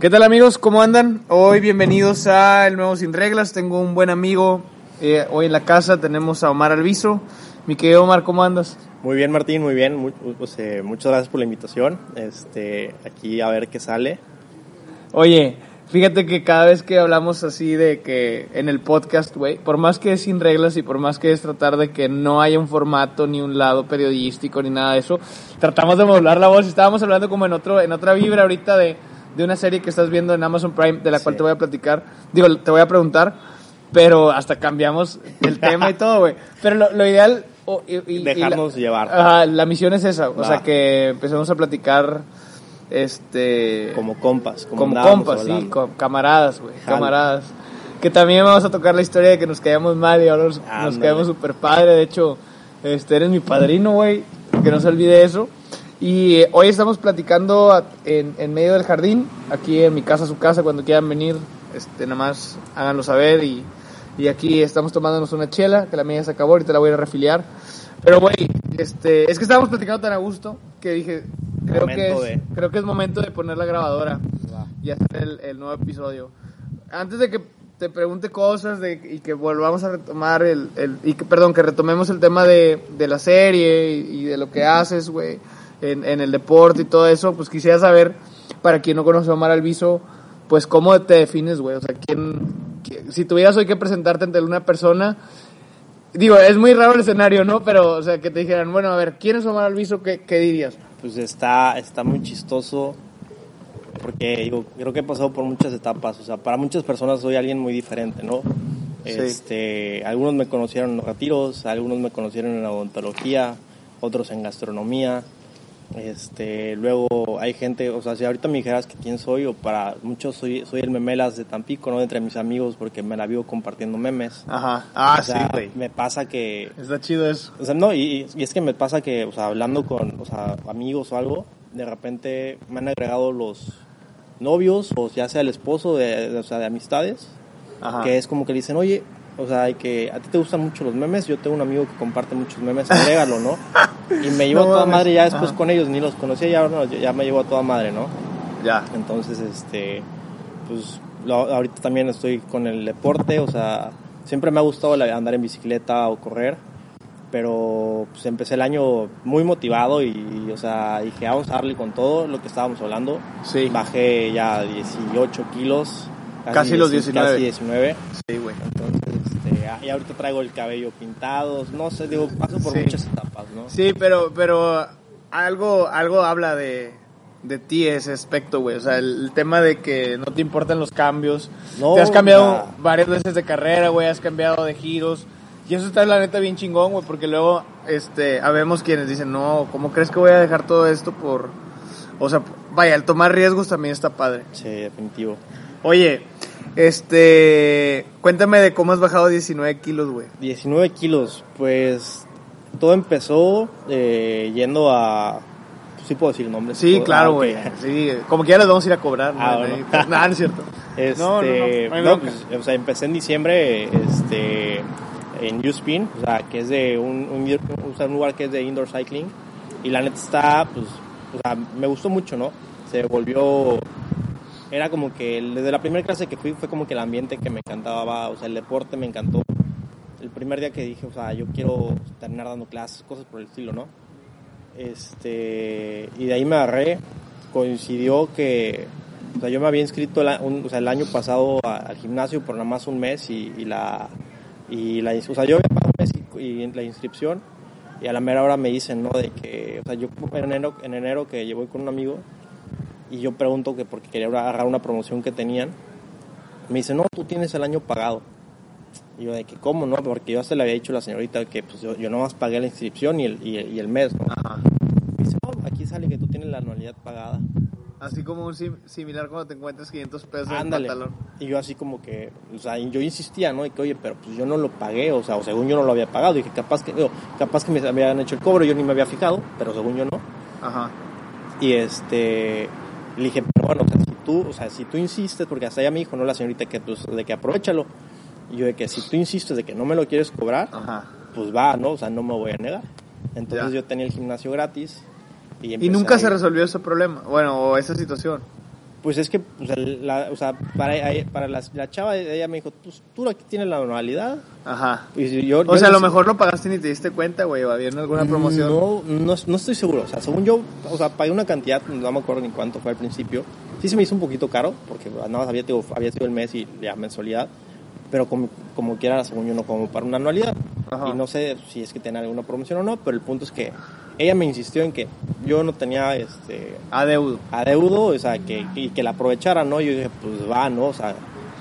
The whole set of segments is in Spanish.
¿Qué tal amigos? ¿Cómo andan? Hoy bienvenidos a El Nuevo Sin Reglas. Tengo un buen amigo eh, hoy en la casa. Tenemos a Omar Alviso. Mi querido Omar, ¿cómo andas? Muy bien Martín, muy bien. Muy- pues, eh, muchas gracias por la invitación. Este, aquí a ver qué sale. Oye, fíjate que cada vez que hablamos así de que en el podcast, güey, por más que es sin reglas y por más que es tratar de que no haya un formato ni un lado periodístico ni nada de eso, tratamos de modular la voz. Estábamos hablando como en otro en otra vibra ahorita de, de una serie que estás viendo en Amazon Prime de la cual te voy a platicar. Digo, te voy a preguntar, pero hasta cambiamos el tema y todo, güey. Pero lo, lo ideal o- y- y- y la- Dejarnos llevar. Ajá, la misión es esa, o sea, que empecemos a platicar este Como compas. Como, como compas, sí, com- camaradas, güey, camaradas. Que también vamos a tocar la historia de que nos caíamos mal y ahora nos, nos caemos súper padre. De hecho, este, eres mi padrino, güey, que no se olvide eso. Y eh, hoy estamos platicando en, en medio del jardín, aquí en mi casa, su casa, cuando quieran venir, este, nada más háganlo saber. Y, y aquí estamos tomándonos una chela, que la mía se acabó, ahorita la voy a refiliar. Pero, güey, este, es que estábamos platicando tan a gusto que dije, creo que, es, de- creo que es momento de poner la grabadora y hacer el, el nuevo episodio. Antes de que te pregunte cosas de, y que volvamos a retomar el, el- y que, perdón, que retomemos el tema de, de la serie y, y de lo que haces, güey, en, en el deporte y todo eso, pues quisiera saber, para quien no conoce a Omar Alviso, pues cómo te defines, güey, o sea, quién, qui- si tuvieras hoy que presentarte ante una persona, digo, es muy raro el escenario, ¿no? Pero, o sea, que te dijeran, bueno, a ver, ¿quién es Omar Alviso? ¿Qué, qué dirías? Pues está, está muy chistoso. Porque digo, creo que he pasado por muchas etapas. O sea, para muchas personas soy alguien muy diferente, ¿no? Sí. Este, algunos me conocieron en los retiros, algunos me conocieron en la odontología, otros en gastronomía. Este, luego hay gente, o sea, si ahorita me dijeras que quién soy, o para muchos soy, soy el memelas de Tampico, ¿no? Entre mis amigos, porque me la vivo compartiendo memes. Ajá. Ah, O sea, sí, güey. Me pasa que Está chido eso. o sea, no, y, y es que me pasa que, o sea, hablando con, o sea, amigos o algo, de repente me han agregado los novios, o ya sea el esposo de, de- o sea, de amistades, Ajá. que es como que le dicen, oye, o sea, hay que a ti te gustan mucho los memes, yo tengo un amigo que comparte muchos memes, agrégalo, ¿no? Y me llevo No a toda madre ya después Ajá. con ellos, ni los conocía, ya, no, ya me llevo a toda madre, ¿no? Ya. Entonces, este, pues lo- ahorita también estoy con el deporte, o sea, siempre me ha gustado andar en bicicleta o correr, pero pues empecé el año muy motivado y, o sea, dije, vamos a darle con todo lo que estábamos hablando. Sí. Bajé ya 18 kilos. Casi los 10 19. Casi 19. Sí, güey. Y ahorita traigo el cabello pintado, no sé, digo, paso por Sí. muchas etapas, ¿no? Sí, pero, pero algo, algo habla de, de ti ese aspecto, güey. O sea, el, el tema de que no te importan los cambios. No, te has cambiado varias veces de carrera, güey. Has cambiado de giros. Y eso está, la neta, bien chingón, güey. Porque luego, este, habemos quienes dicen, no, ¿cómo crees que voy a dejar todo esto por... O sea, vaya, el tomar riesgos también está padre. Sí, definitivo. Oye, este, cuéntame de cómo has bajado 19 kilos, güey. 19 kilos, pues todo empezó eh, yendo a... Sí puedo decir nombres. Sí, ¿Puedo? claro, Ah, ok. güey. Sí, como que ya les vamos a ir a cobrar. ¿no? Ah, bueno. Nada, no es cierto. Este, No, no, no, no no, pues, o sea, empecé en diciembre este, en U-Spin, o sea, que es de un, un, un lugar que es de indoor cycling. Y la neta está, pues, o sea, me gustó mucho, ¿no? Se volvió, era como que desde la primera clase que fui fue como que el ambiente que me encantaba, o sea, el deporte me encantó. El primer día que dije, o sea, yo quiero terminar dando clases, cosas por el estilo, ¿no? Este, y de ahí me agarré, coincidió que, o sea, yo me había inscrito la- un- o sea, el año pasado a- al gimnasio por nada más un mes y, y la, y la, o sea, yo había pagado un mes y, y la inscripción y a la mera hora me dicen, ¿no? De que, o sea, yo en enero, en enero que voy con un amigo y yo pregunto que porque quería agarrar una promoción que tenían, me dice, no, tú tienes el año pagado. Y yo de que, ¿cómo no? Porque yo hasta le había dicho a la señorita que pues yo, yo nomás pagué la inscripción y el, y el, y el mes, ¿no? Ajá. Me dice, no, aquí sale que tú tienes la anualidad pagada. Así como un sim- similar cuando te encuentras 500 pesos en el Ándale. pantalón. Y yo así como que, o sea, y yo insistía, ¿no? Y que, oye, pero pues yo no lo pagué, o sea, o según yo no lo había pagado. Dije, capaz que, digo, capaz que me habían hecho el cobro, yo ni me había fijado, pero según yo no. Ajá. Y este, le dije, pero bueno, o sea, si tú, o sea, si tú insistes, porque hasta ella me dijo, ¿no? La señorita que, pues, de que aprovechalo. Y yo de que si tú insistes de que no me lo quieres cobrar, Ajá. pues va, ¿no? O sea, no me voy a negar. Entonces Ya. yo tenía el gimnasio gratis. Y, Y nunca se resolvió ese problema. Bueno, o esa situación. Pues es que, pues, la, o sea, para, para la, la chava, ella me dijo, pues tú aquí tienes la anualidad. Ajá. Yo, O yo sea, a lo mejor lo pagaste y ni te diste cuenta, güey, o había alguna promoción. No, no, no estoy seguro. O sea, según yo, o sea, pagué una cantidad, no me acuerdo ni cuánto fue al principio. Sí se me hizo un poquito caro, porque nada más había, digo, había sido el mes y ya mensualidad. Pero como, como quiera, según yo, no como para una anualidad. Ajá. Y no sé si es que tenía alguna promoción o no, pero el punto es que ella me insistió en que yo no tenía este Adeudo. adeudo, o sea, que, y que la aprovechara, ¿no? Yo dije, pues va, ¿no? O sea,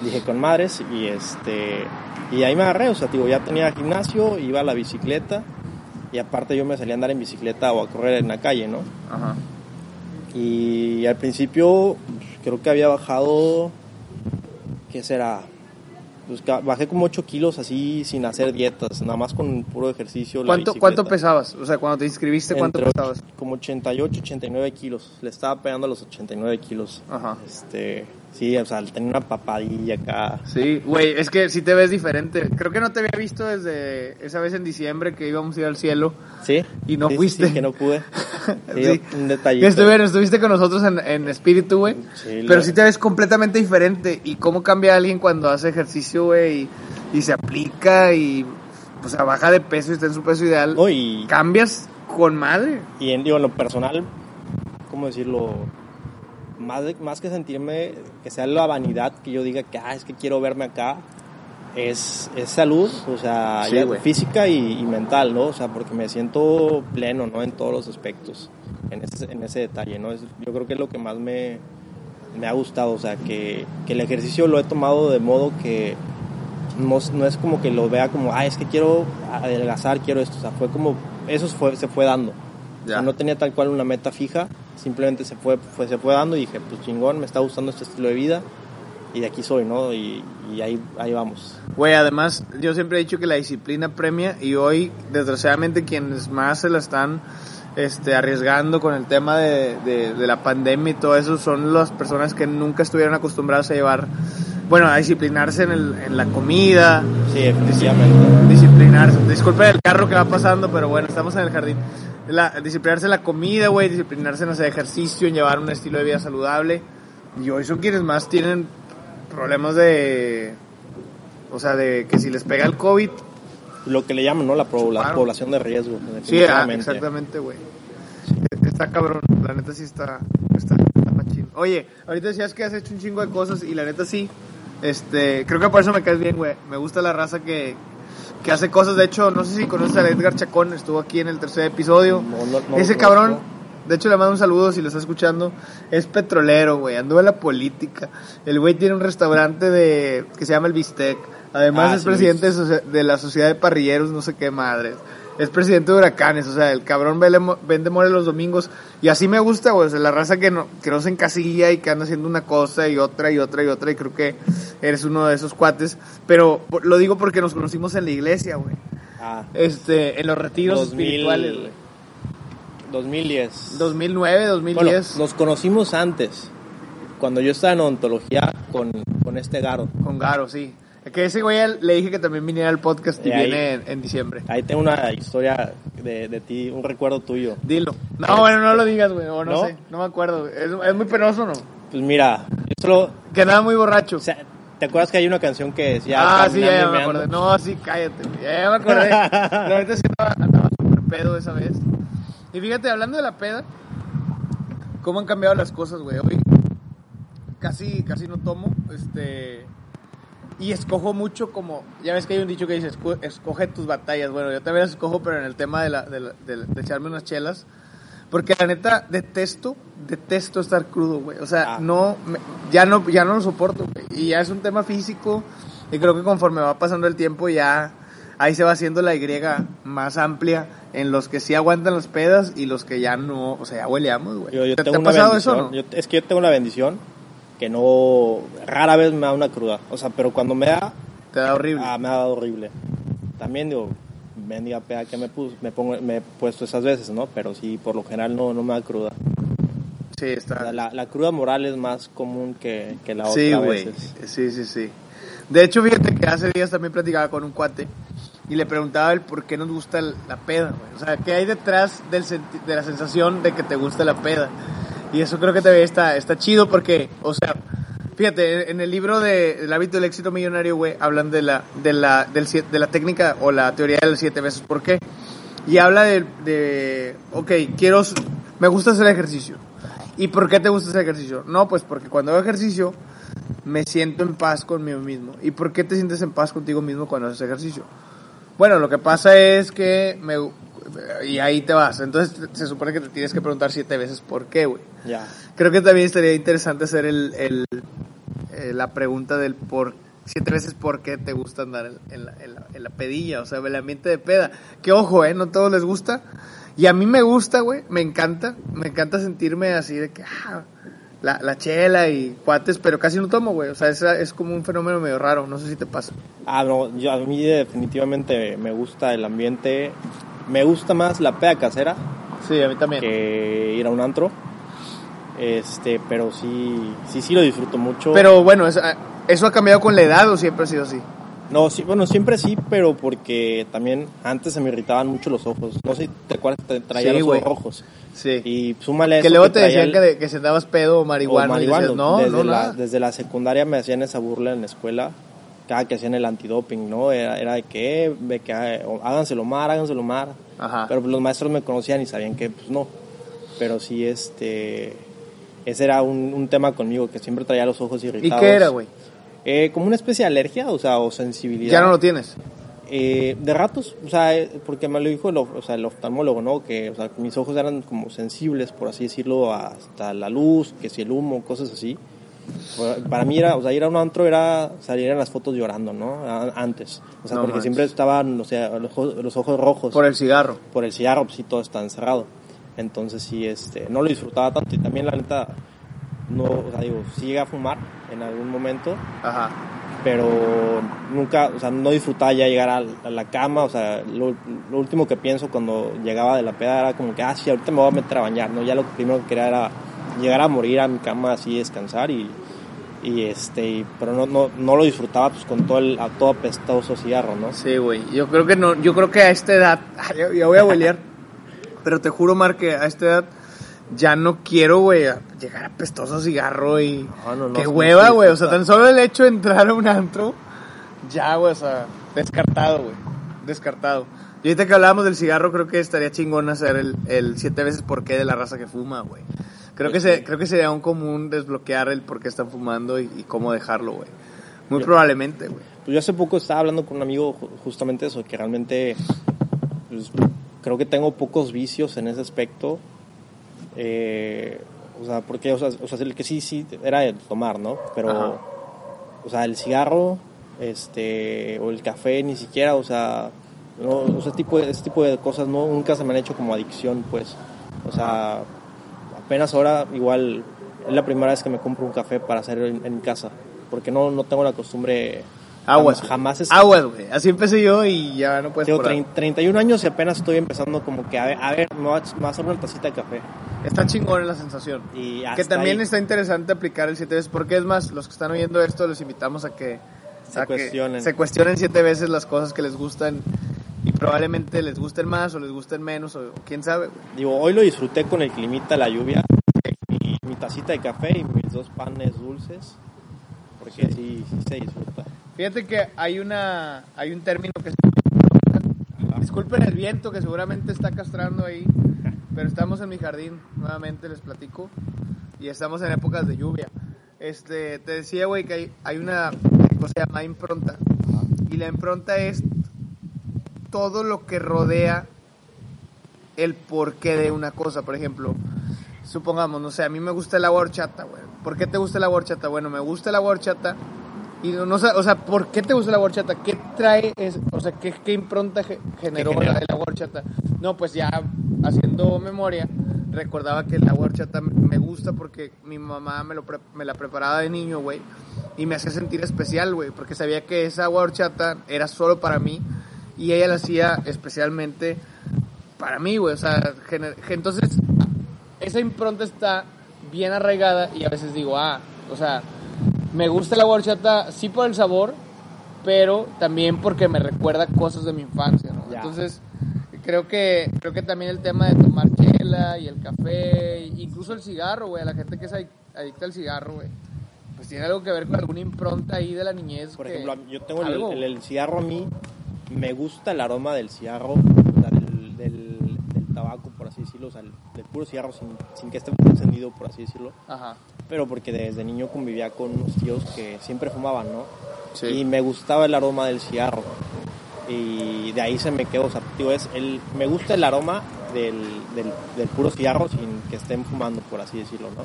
dije con madres y este, y ahí me agarré, o sea, digo, ya tenía gimnasio, iba a la bicicleta y aparte yo me salía a andar en bicicleta o a correr en la calle, ¿no? Ajá. Y al principio pues, creo que había bajado, ¿qué será? Pues bajé como 8 kilos así sin hacer dietas, nada más con puro ejercicio. la ¿Cuánto, bicicleta. ¿Cuánto pesabas? O sea, cuando te inscribiste, ¿cuánto Entre pesabas? Como 88, 89 kilos. Le estaba pegando a los 89 kilos. Ajá. Este, sí, o sea, tenía una papadilla acá. Sí, güey, es que sí te ves diferente. Creo que no te había visto desde esa vez en diciembre que íbamos a ir al cielo. Sí. Y no Sí, fuiste. sí, que no pude. Sí, un detallito. estuvieron, estuviste con nosotros en, en espíritu, güey. Sí, pero sí te ves completamente diferente. Y cómo cambia alguien cuando hace ejercicio, güey, y, y se aplica y, o sea, baja de peso y está en su peso ideal. No, y, Cambias con madre. y en, digo, en lo personal, ¿cómo decirlo? Más, de- más que sentirme que sea la vanidad que yo diga que, ah, es que quiero verme acá, es, es salud, o sea, Sí, física y, y mental, ¿no? O sea, porque me siento pleno, ¿no? En todos los aspectos, en ese, en ese detalle, ¿no? Es, yo creo que es lo que más me, me ha gustado, o sea, que, que el ejercicio lo he tomado de modo que no, no es como que lo vea como, ah, es que quiero adelgazar, quiero esto, o sea, fue como, eso fue, se fue dando. O sea, Ya. no tenía tal cual una meta fija, simplemente se fue, fue, se fue dando y dije, pues chingón, me está gustando este estilo de vida y de aquí soy, ¿no? Y, y ahí, ahí vamos. Güey, además, yo siempre he dicho que la disciplina premia y hoy, desgraciadamente, quienes más se la están este, arriesgando con el tema de, de- de la pandemia y todo eso son las personas que nunca estuvieron acostumbradas a llevar, bueno, a disciplinarse en, el- en la comida, Sí, definitivamente. disciplinarse. Disculpe el carro que va pasando, pero bueno, estamos en el jardín. La, disciplinarse en la comida, güey, disciplinarse en hacer ejercicio, en llevar un estilo de vida saludable. Y hoy son quienes más tienen problemas de. O sea, de que si les pega el COVID. Lo que le llaman, ¿no? La, población de riesgo. Sí, ah, exactamente, güey. Está cabrón, la neta sí está, está, está machín. Oye, ahorita decías que has hecho un chingo de cosas y la neta sí. Este, creo que por eso me caes bien, güey. Me gusta la raza que, que hace cosas. De hecho, no sé si conoces a Edgar Chacón, estuvo aquí en el tercer episodio. No, no- no Ese cabrón, de hecho le mando un saludo si lo está escuchando, es petrolero, güey, anduvo en la política. El güey tiene un restaurante de que se llama El Bistec. Además Ah, es sí, presidente de, de la Sociedad de Parrilleros, no sé qué madres. Es presidente de Huracanes, o sea, el cabrón vende mole los domingos. Y así me gusta, güey, o sea, la raza que no, que no se encasilla y que anda haciendo una cosa y otra y otra y otra. Y creo que eres uno de esos cuates. Pero lo digo porque nos conocimos en la iglesia, güey. Ah, Este, en los retiros 2000, espirituales, güey. 2010. 2009, 2010. Bueno, nos conocimos antes, cuando yo estaba en odontología con, con este Garo. Con Garo, sí. Que ese güey le dije que también viniera al podcast y ahí- viene en, en diciembre. Ahí tengo una historia de, de ti, un recuerdo tuyo. Dilo. No, bueno, no lo digas, güey. O no, ¿No? sé. No me acuerdo. Es, es muy penoso, ¿no? Pues mira, yo solo... Que andaba muy borracho. o sea, ¿Te acuerdas que hay una canción que decía... ah, sí, ya, ya me acordé. No, sí, cállate. güey. Ya, me acordé. La verdad sí andaba, andaba súper pedo esa vez. Y fíjate, hablando de la peda, cómo han cambiado las cosas, güey. Hoy casi, casi no tomo. Este. Y escojo mucho como, ya ves que hay un dicho que dice, "Esco- escoge tus batallas. Bueno, yo también las escojo, pero en el tema de, la, de, la- de- de echarme unas chelas. Porque la neta, detesto, detesto estar crudo, güey. O sea, Ah. no, me- ya no, ya no lo soporto, güey. Y ya es un tema físico. Y creo que conforme va pasando el tiempo ya ahí se va haciendo la Y más amplia en los que sí aguantan las pedas y los que ya no, o sea, ya hueleamos, güey. Yo, yo ¿Te, te ha pasado eso bendición. no? Yo- es que yo tengo la bendición que no, rara vez me da una cruda. O sea, pero cuando me da, Te da horrible. ah, me ha dado horrible. También digo, bendiga peda que me, pus- me, pongo, me he puesto esas veces, ¿no? Pero sí, por lo general no, no me da cruda. sí, está. la, la cruda moral es más común que, que la otra Sí, güey. Sí, sí, sí. De hecho, fíjate que hace días también platicaba con un cuate y le preguntaba el por qué nos gusta la peda, güey. O sea, ¿qué hay detrás del senti- de la sensación de que te gusta la peda? Y eso creo que también está, está chido porque, o sea, fíjate, en el libro de El hábito del éxito millonario, güey, hablan de la, de la, del, de la técnica o la teoría de las siete veces por qué. Y habla de, de, ok, quiero, me gusta hacer ejercicio. ¿Y por qué te gusta hacer ejercicio? No, pues porque cuando hago ejercicio me siento en paz conmigo mismo. ¿Y por qué te sientes en paz contigo mismo cuando haces ejercicio? Bueno, lo que pasa es que me... Y ahí te vas. Entonces se supone que te tienes que preguntar siete veces por qué, güey. Ya. Creo que también estaría interesante hacer el, el- eh, la pregunta del por siete veces por qué te gusta andar en, en la, en la- en la pedilla, o sea, el ambiente de peda. Que ojo, eh, no todos les gusta. Y a mí me gusta, güey, me encanta, me encanta sentirme así de que, ah, la, la chela y cuates, pero casi no tomo, güey. O sea, es, es como un fenómeno medio raro, no sé si te pasa. Ah, no, yo, a mí definitivamente me gusta el ambiente. Me gusta más la peda casera Sí, a mí también. que ir a un antro. Este, pero sí, sí, sí lo disfruto mucho. Pero bueno, eso, ¿eso ha cambiado con la edad o siempre ha sido así? No, sí, bueno, siempre sí, pero porque también antes se me irritaban mucho los ojos. No sé si te acuerdas, te traía Sí, los ojos rojos. Sí. Y súmale que luego te decían el- que, de- que si andabas pedo o marihuana, o y marihuano. decías, no, desde, no, la, nada. desde la secundaria me hacían esa burla en la escuela. Cada que hacían el antidoping, ¿no? Era, era de que, de que o háganselo mar, háganselo mar. Ajá. Pero pues, los maestros me conocían y sabían que, pues no. Pero sí, este. Ese era un, un tema conmigo, que siempre traía los ojos ¿Y irritados. qué era, güey? Eh, como una especie de alergia, o sea, o sensibilidad. Ya no lo tienes. Eh, de ratos, o sea, eh, porque me lo dijo el, o sea, el oftalmólogo, ¿no? Que o sea, mis ojos eran como sensibles, por así decirlo, hasta la luz, que si el humo, cosas así. Para mí era, o sea, ir a un antro era salir en las fotos llorando, ¿no? Antes. O sea, No porque manches. siempre estaban, o sea, los, ojos- los ojos rojos Por el cigarro. por el cigarro, pues sí, todo está encerrado. Entonces sí, este, no lo disfrutaba tanto y también la neta, no, o sea, digo, sí llegué a fumar en algún momento, Ajá. pero nunca, o sea, no disfrutaba ya llegar a, a la cama, o sea, lo, lo último que pienso cuando llegaba de la peda era como que, ah, sí, ahorita me voy a meter a bañar, ¿no? Ya lo primero que quería era llegar a morir a mi cama así, descansar y, y este, pero no, no, no lo disfrutaba pues con todo el, a todo apestoso cigarro, ¿no? Sí, güey. Yo creo que no, yo creo que a esta edad, ah, ya, ya voy a huelear. pero te juro, Mar, que a esta edad ya no quiero, güey, llegar a pestoso cigarro y No, no, no, qué hueva, güey. O sea, tan solo el hecho de entrar a un antro, ya, güey, o sea, descartado, güey. Descartado. Y ahorita que hablábamos del cigarro, creo que estaría chingón hacer el, el siete veces por qué de la raza que fuma, güey. Creo que, se, creo que sería un común desbloquear el por qué están fumando y, y cómo dejarlo, güey. Muy Yo- probablemente, güey. Pues yo hace poco estaba hablando con un amigo ju- justamente eso, que realmente pues, creo que tengo pocos vicios en ese aspecto. Eh, o sea, porque, o sea, o sea, el que sí, sí, era el tomar, ¿no? Pero, Ajá. o sea, el cigarro, este, o el café, ni siquiera, o sea, no, o sea, tipo, ese tipo de cosas no, nunca se me han hecho como adicción, pues. O sea, apenas ahora, igual, es la primera vez que me compro un café para hacer en, en casa, porque no, no tengo la costumbre Aguas. Jamás, es- Aguas, güey. Así empecé yo y ya no puedes Tengo parar. trein- 31 años y apenas estoy empezando como que a ver, a ver me voy a, me voy a hacer una tacita de café. Está chingón la sensación. Y Que también ahí está interesante aplicar el siete veces, porque es más, los que están oyendo esto los invitamos a que Se a que cuestionen. se cuestionen siete veces las cosas que les gustan y probablemente les gusten más o les gusten menos o quién sabe, güey. Digo, hoy lo disfruté con el climita, la lluvia, mi, mi tacita de café y mis dos panes dulces, porque sí, sí se disfruta. Fíjate que hay una hay un término que se Disculpen el viento que seguramente está castrando ahí, pero estamos en mi jardín, nuevamente les platico, y estamos en épocas de lluvia. Este, te decía, güey, que hay, hay una cosa que se llama impronta, y la impronta es todo lo que rodea el porqué de una cosa, por ejemplo, supongamos, no sé, a mí me gusta el agua horchata, güey. ¿Por qué te gusta el agua horchata? Bueno, me gusta el agua horchata y no sé, o sea, ¿por qué te gusta la horchata? ¿Qué, trae, es, o sea, qué, qué impronta ge- generó genera? la, la horchata? No, pues ya haciendo memoria, recordaba que la horchata me- me gusta porque mi mamá me, lo pre- me la preparaba de niño, güey, y me hacía sentir especial, güey, porque sabía que esa agua horchata era solo para mí y ella la hacía especialmente para mí, güey, o sea, entonces esa impronta está bien arraigada y a veces digo, ah, o sea, me gusta la horchata sí por el sabor, pero también porque me recuerda cosas de mi infancia, ¿no? Ya. Entonces, creo que creo que también el tema de tomar chela y el café, incluso el cigarro, güey, a la gente que es adic- adicta al cigarro, güey, pues tiene algo que ver con alguna impronta ahí de la niñez. Por que- ejemplo, yo tengo el, el- el cigarro a mí, me gusta el aroma del cigarro, o sea, del, del, del tabaco, por así decirlo, o sea, el- del puro cigarro sin, sin que esté encendido, por así decirlo. Ajá. Pero porque desde niño convivía con unos tíos que siempre fumaban, ¿no? Sí. Y me gustaba el aroma del cigarro. Y de ahí se me quedó, o sea, digo, es el, me gusta el aroma del, del, del puro cigarro sin que estén fumando, por así decirlo, ¿no?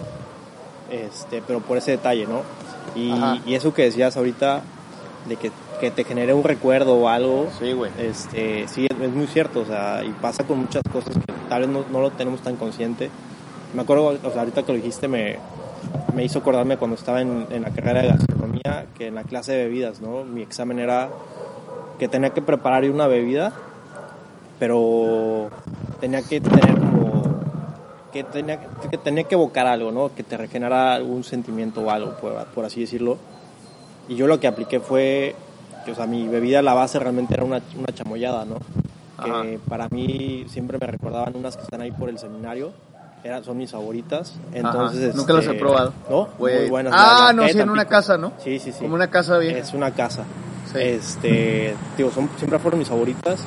Este, pero por ese detalle, ¿no? Y, y eso que decías ahorita, de que, que te genere un recuerdo o algo, Sí, güey. este, sí, es, muy cierto, o sea, y pasa con muchas cosas que tal vez no, no lo tenemos tan consciente. Me acuerdo, o sea, ahorita que lo dijiste, me, me hizo acordarme cuando estaba en, en la carrera de gastronomía, que en la clase de bebidas, ¿no? Mi examen era que tenía que preparar una bebida, pero tenía que tener como que tenía que tenía que evocar algo, ¿no? Que te regenerara algún sentimiento o algo, por, por así decirlo. Y yo lo que apliqué fue que, o sea, mi bebida la base realmente era una, una chamoyada, ¿no? Que Ajá. para mí siempre me recordaban unas que están ahí por el seminario. Eran, son mis favoritas. Entonces, Nunca las he este, probado. ¿No? Muy buenas. Ah, no, sí, en una casa, ¿no? Sí, sí, sí. Como una casa vieja. Es una casa. Sí. Este, digo, son, siempre fueron mis favoritas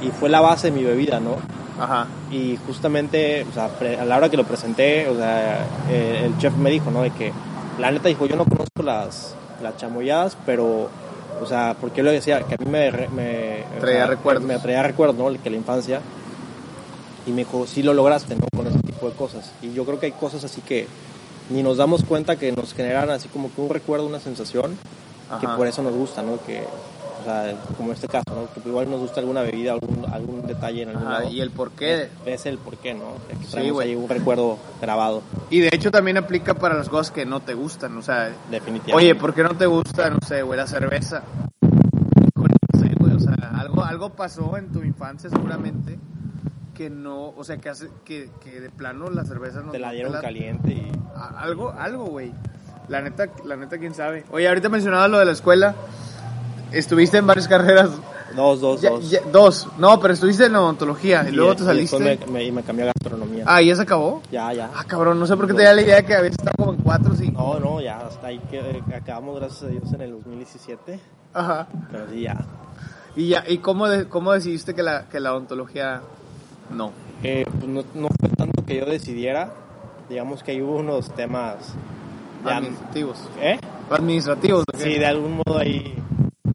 y fue la base de mi bebida, ¿no? Ajá. Y justamente, o sea, pre- a la hora que lo presenté, o sea, eh, el chef me dijo, ¿no? De que, la neta dijo, yo no conozco las, las chamoyadas, pero, o sea, porque yo le decía que a mí me, me Traía recuerdos. Me traía recuerdos, ¿no? Que la infancia. Y me dijo, sí lo lograste, ¿no? Con ese tipo de cosas. Y yo creo que hay cosas así que ni nos damos cuenta que nos generan así como que un recuerdo, una sensación, que por eso nos gusta, ¿no? Que, o sea, como este caso, ¿no? Que igual nos gusta alguna bebida, algún, algún detalle en algún Ajá, lado. y el por qué. Es el por qué, ¿no? Que Sí, traemos güey. ahí un recuerdo grabado, Y de hecho también aplica para las cosas que no te gustan, o sea, definitivamente. oye, ¿por qué no te gusta, no sé, güey, la cerveza? No sé, güey, o sea, algo, algo pasó en tu infancia seguramente que no, o sea, que hace, que, que de plano la cerveza no Te la dieron caliente y... algo, algo, güey. La neta, la neta, quién sabe. Oye, ahorita mencionabas lo de la escuela. Estuviste en varias carreras. Dos, dos, Ya- dos. ya- dos. No, pero estuviste en odontología y, luego de- te saliste. después me, me- y me cambié a gastronomía. Ah, ¿y ya se acabó? Ya, ya. Ah, cabrón, no sé por qué te da la idea de que habías estado como en cuatro o cinco. No, no, ya, hasta ahí que eh, acabamos, gracias a Dios, en el 2017. Ajá. Pero sí, ya. ¿Y, ya, y cómo, de- cómo decidiste que la, que la odontología no? Eh, pues no, no fue tanto que yo decidiera. Digamos que ahí hubo unos temas... Administrativos. ¿Eh? Administrativos. Sí, de algún modo ahí...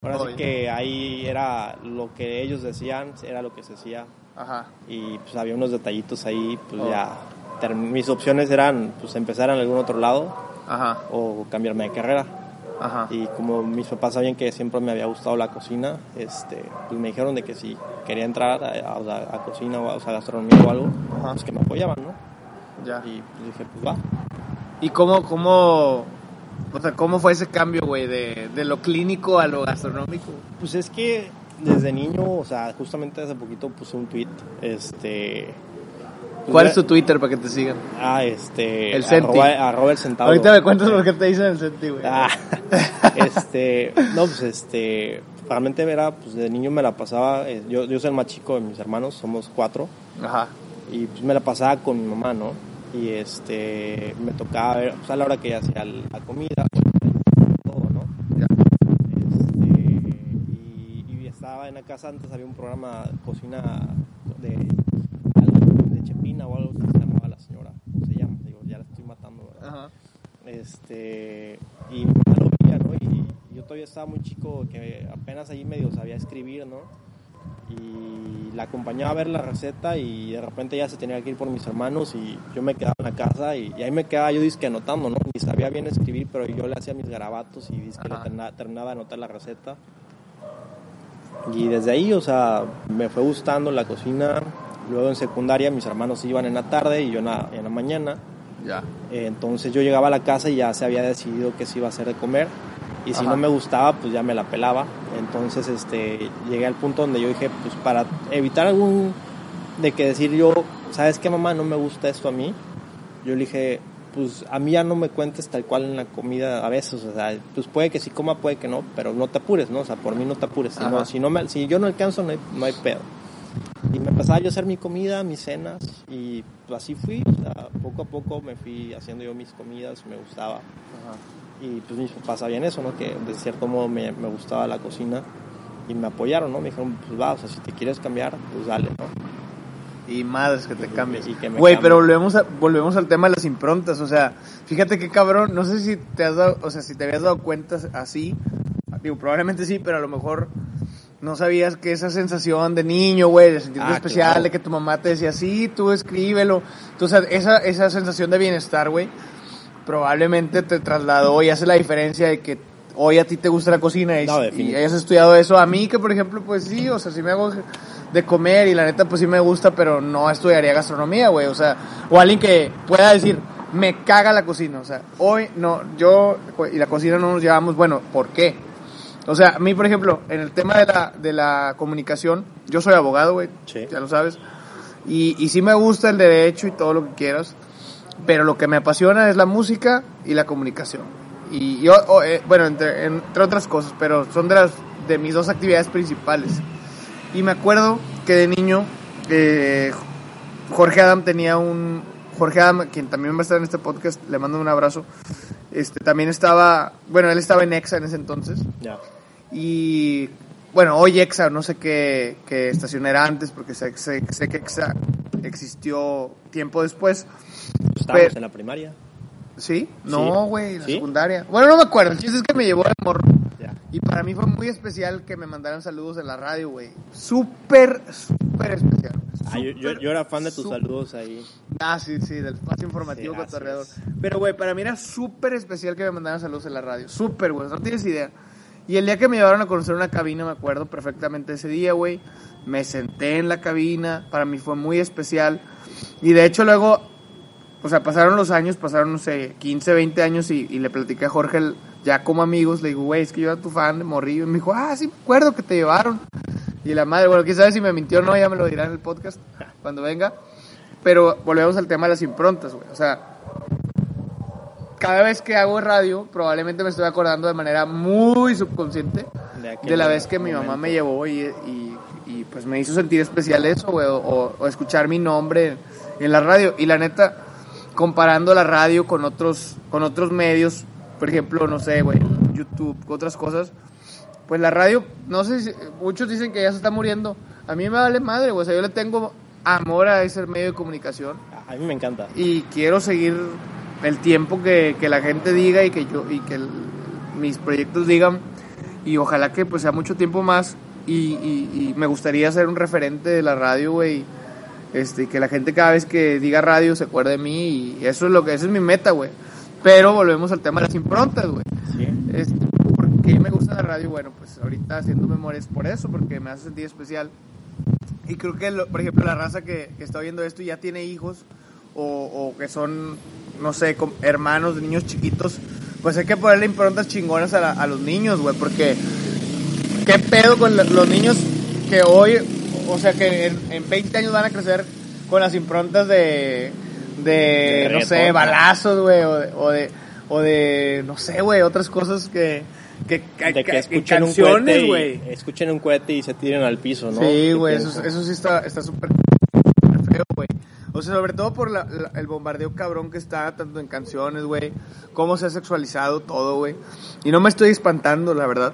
Ahora sí que ahí era lo que ellos decían, era lo que se hacía. Ajá. y pues había unos detallitos ahí, pues Oh. ya. Mis opciones eran pues empezar en algún otro lado Ajá. o cambiarme de carrera. Ajá. Y como mis papás sabían que siempre me había gustado la cocina, este, pues me dijeron de que si quería entrar a, a- a cocina o a, o sea, gastronomía o algo, Ajá. pues que me apoyaban, ¿no? Ya. Y pues dije, pues va. ¿Y cómo, cómo, o sea, cómo fue ese cambio, güey, de, de lo clínico a lo gastronómico? Pues es que desde niño, o sea, justamente hace poquito puse un tweet, este... pues, ¿Cuál ya- es tu Twitter para que te sigan? Ah, este... El Centi. Arroba, arroba el. Ahorita me cuentas por qué te dicen el senti, güey. Ah, este, no, pues este, realmente era, pues de niño me la pasaba, eh, yo, yo soy el más chico de mis hermanos, somos cuatro, Ajá. y pues me la pasaba con mi mamá, ¿no? Y este, me tocaba ver, pues a la hora que hacía la comida, todo, ¿no? Ya. Este, y, y estaba en la casa, antes había un programa de cocina de, de Chepina o algo así se llamaba la señora, ¿cómo se llama? Digo, ya la estoy matando, ¿verdad? Ajá. este y lo veía, ¿no? Y yo todavía estaba muy chico que apenas ahí medio sabía escribir, ¿no? Y la acompañaba a ver la receta y de repente ya se tenía que ir por mis hermanos y yo me quedaba en la casa y, y ahí me quedaba yo disque anotando, ¿no? Ni sabía bien escribir, pero yo le hacía mis garabatos y disque le terna- terminaba de anotar la receta. Y desde ahí, o sea, me fue gustando la cocina. Luego en secundaria mis hermanos iban en la tarde y yo en la, en la mañana. Ya. Entonces yo llegaba a la casa y ya se había decidido qué se iba a hacer de comer. Y si Ajá. no me gustaba, pues ya me la pelaba. Entonces este, llegué al punto donde yo dije, pues para evitar algún... De que decir yo, ¿sabes qué mamá? No me gusta esto a mí. Yo le dije, pues a mí ya no me cuentes tal cual en la comida a veces. O sea, pues puede que sí coma, puede que no, pero no te apures, ¿no? O sea, por mí no te apures. Si, no, Ajá. si, no me, si yo no alcanzo, no hay, no hay pedo. Y me empezaba yo a hacer mi comida, mis cenas, y pues, así fui. O sea, poco a poco me fui haciendo yo mis comidas, me gustaba. Y pues mis papás sabían eso, ¿no? Que de cierto modo me, me gustaba la cocina y me apoyaron, ¿no? Me dijeron, pues va, o sea, si te quieres cambiar, pues dale, ¿no? Y madres que te cambies. Güey, pero volvemos, a- volvemos al tema de las improntas. O sea, fíjate qué cabrón. No sé si te has dado, o sea, si te habías dado cuenta así. Digo, probablemente sí, pero a lo mejor no sabías que esa sensación de niño, güey, de sentirte Ah, especial, claro. de que tu mamá te decía, sí, tú escríbelo. Entonces, esa, esa sensación de bienestar, güey, probablemente te trasladó y hace la diferencia de que hoy a ti te gusta la cocina y, No, y hayas estudiado eso. A mí, que por ejemplo, pues sí, o sea, sí me hago de comer y la neta, pues sí me gusta, pero no estudiaría gastronomía, güey. O sea, o alguien que pueda decir, me caga la cocina. O sea, hoy no, yo y la cocina no nos llevamos, bueno, ¿por qué? O sea, a mí, por ejemplo, en el tema de la, de la comunicación, yo soy abogado, güey, Sí. ya lo sabes. Y, y sí me gusta el derecho y todo lo que quieras, pero lo que me apasiona es la música y la comunicación. Y yo, o, eh, bueno, entre, entre otras cosas, pero son de las de mis dos actividades principales. Y me acuerdo que de niño, eh, Jorge Adam tenía un. Jorge Adam, quien también va a estar en este podcast, le mando un abrazo. Este, también estaba, bueno, él estaba en EXA en ese entonces. Ya. Y bueno, hoy EXA, no sé qué, qué estación era antes, porque sé, sé, sé que EXA existió tiempo después. Estábamos Pero- en la primaria. ¿Sí? No, güey, la ¿Sí? secundaria. Bueno, no me acuerdo, el chiste es que me llevó de morro. Ya. Y para mí fue muy especial que me mandaran saludos en la radio, güey. Súper, súper especial. Ah, yo, yo, Súper, yo era fan de tus saludos ahí. Ah, sí, sí, del espacio informativo Sí, así cotorreador. Pero, güey, para mí era súper especial que me mandaran saludos en la radio. Súper, güey, no tienes idea. Y el día que me llevaron a conocer una cabina, me acuerdo perfectamente ese día, güey. Me senté en la cabina, para mí fue muy especial. Y de hecho luego, o sea, pasaron los años, pasaron, no sé, 15, 20 años y, y le platiqué a Jorge, el- ya como amigos, le digo, güey, es que yo era tu fan de Morrillo. Y me dijo, ah, sí, me acuerdo que te llevaron. Y la madre, bueno, quién sabe si me mintió o no, ya me lo dirá en el podcast cuando venga. Pero volvemos al tema de las improntas, güey. O sea, cada vez que hago radio, probablemente me estoy acordando de manera muy subconsciente De, la vez que mi mamá me llevó y, y, y, pues me hizo sentir especial eso, güey, o- o escuchar mi nombre en la radio. Y la neta, comparando la radio con otros, con otros medios, por ejemplo, no sé, güey, YouTube, otras cosas, pues la radio, no sé si, muchos dicen que ya se está muriendo. A mí me vale madre, güey, o sea, yo le tengo amor a ese medio de comunicación A mí me encanta. y quiero seguir el tiempo que, que la gente diga y que yo y que el- mis proyectos digan y ojalá que pues sea mucho tiempo más y, y- y me gustaría ser un referente de la radio güey este que la gente cada vez que diga radio se acuerde de mí y eso es lo que esa es mi meta güey pero volvemos al tema de las improntas güey Sí. este, ¿Por qué me gusta la radio? Bueno, pues ahorita haciendo memorias por eso, porque me hace sentir especial. Y creo que, lo- por ejemplo, la raza que, que está viendo esto y ya tiene hijos o, o que son, no sé, hermanos de niños chiquitos, pues hay que ponerle improntas chingonas a, la- a los niños, güey, porque qué pedo con la- los niños que hoy, o sea, que en, en 20 años van a crecer con las improntas de, de, De no sé, balazos, güey, o de, o de, o de, no sé, güey, otras cosas que, que, De escuchen un canciones, cohete güey. y, escuchen un cohete y se tiren al piso, ¿no? Sí, ¿Qué güey, eso, eso sí está está súper súper feo, güey. O sea, sobre todo por la- la- el bombardeo cabrón que está, tanto en canciones, güey, cómo se ha sexualizado todo, güey. Y no me estoy espantando, la verdad.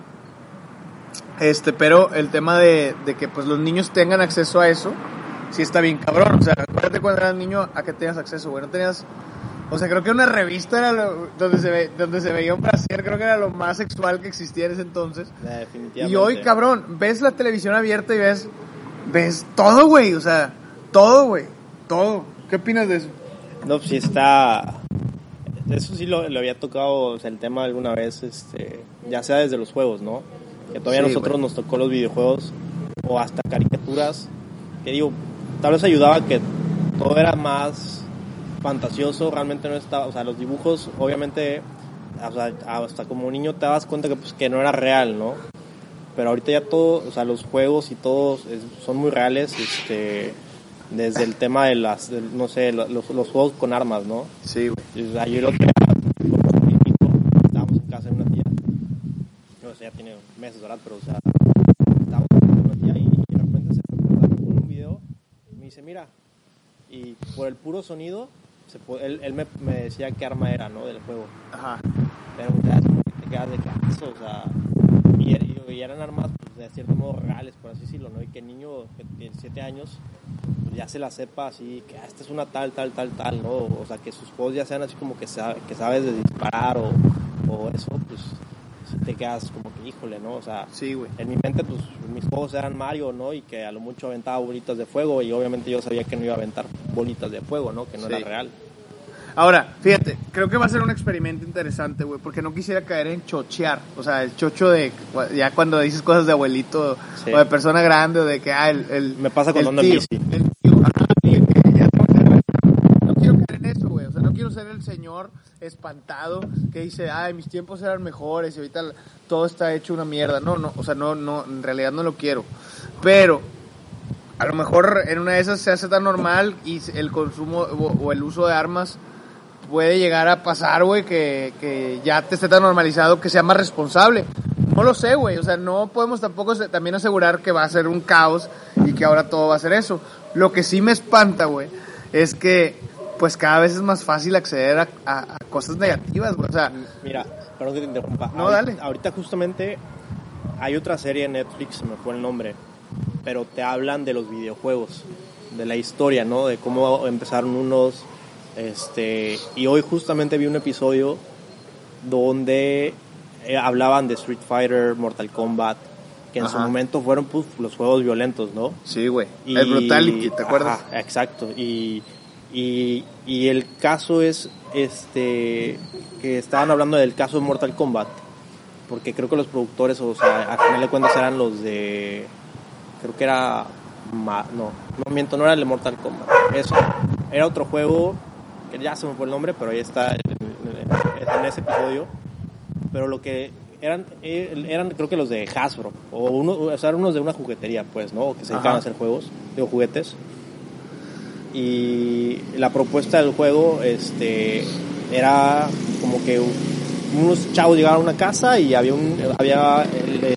Este, pero el tema de, de que pues los niños tengan acceso a eso, sí está bien cabrón. O sea, acuérdate cuando eras niño a qué tenías acceso, güey. No tenías... O sea, creo que una revista era lo- donde, se ve, donde se veía un brasier, creo que era lo más sexual que existía en ese entonces. Y hoy, cabrón, ves la televisión abierta y ves, ves todo, güey, o sea, todo, güey, todo. ¿Qué opinas de eso? No, pues sí está... Eso sí lo, lo había tocado, o sea, el tema alguna vez, este, ya sea desde los juegos, ¿no? Que todavía a Sí, nosotros nos tocó los videojuegos o hasta caricaturas. Que digo, tal vez ayudaba que todo era más fantasioso, realmente no estaba, o sea, los dibujos obviamente o sea, hasta como niño te das cuenta que pues que no era real, ¿no? Pero ahorita ya todo, o sea, los juegos y todos son muy reales, este desde el tema de las de, no sé, lo- los, los juegos con armas, ¿no? Sí, güey. Otro día, con un primito, estábamos en casa de una tía. No sé, ya tiene meses, ¿verdad? Pero, o sea, de una tía y, y de repente se fue poner un video y me dice, mira, y por el puro sonido, se pu- él, él me, me decía qué arma era, ¿no? Del juego. Ajá. Pero, que te quedas de caso, o sea, y, y- y eran armas, pues, de cierto modo reales, por así decirlo, ¿no? Y que el niño tiene 7 años, pues, ya se la sepa así, que ah, esta es una tal, tal, tal, tal, ¿no? O sea, que sus juegos ya sean así como que, sabe, que sabes de disparar o, o eso, pues, te quedas como que, híjole, ¿no? O sea, Sí, güey. en mi mente, pues, mis juegos eran Mario, ¿no? Y que a lo mucho aventaba bolitas de fuego y obviamente yo sabía que no iba a aventar bolitas de fuego, ¿no? Que no Sí. era real. Ahora, fíjate, creo que va a ser un experimento interesante, güey, porque no quisiera caer en chochear. O sea, el chocho de, ya cuando dices cosas de abuelito Sí. o de persona grande o de que, ah, el... el Me pasa cuando el ando en tío, bici. el tío, ajá, no quiero caer en eso, güey. O sea, no quiero ser el señor espantado que dice, ay, mis tiempos eran mejores y ahorita todo está hecho una mierda. No, no, o sea, no, no, en realidad no lo quiero. Pero a lo mejor en una de esas se hace tan normal y el consumo o, o el uso de armas puede llegar a pasar, güey, que, que ya te esté tan normalizado que sea más responsable. No lo sé, güey, o sea, no podemos tampoco también asegurar que va a ser un caos y que ahora todo va a ser eso. Lo que sí me espanta, güey, es que pues cada vez es más fácil acceder a, a- a cosas negativas, güey, o sea, Mira, perdón que te interrumpa. No, ahorita, dale. Ahorita justamente hay otra serie en Netflix, se me fue el nombre, pero te hablan de los videojuegos, de la historia, ¿no? De cómo empezaron unos, este, y hoy justamente vi un episodio donde eh, hablaban de Street Fighter, Mortal Kombat, que en su momento fueron pues, los juegos violentos, ¿no? sí, güey. Y- El Brutality, ¿te acuerdas? Ajá, exacto. Y, y, y el caso es este que estaban hablando del caso de Mortal Kombat. Porque creo que los productores, o sea, a final de cuentas eran los de. Creo que era. Ma- no, no miento, no era el de Mortal Kombat. Eso. Era otro juego, que ya se me fue el nombre, pero ahí está en, ese episodio. Pero lo que eran, eran creo que los de Hasbro, o, uno, o sea, eran unos de una juguetería, pues, ¿no? Que se dedican Ajá. a hacer juegos, digo, juguetes. Y la propuesta del juego, este, era como que unos chavos llegaban a una casa y había un, había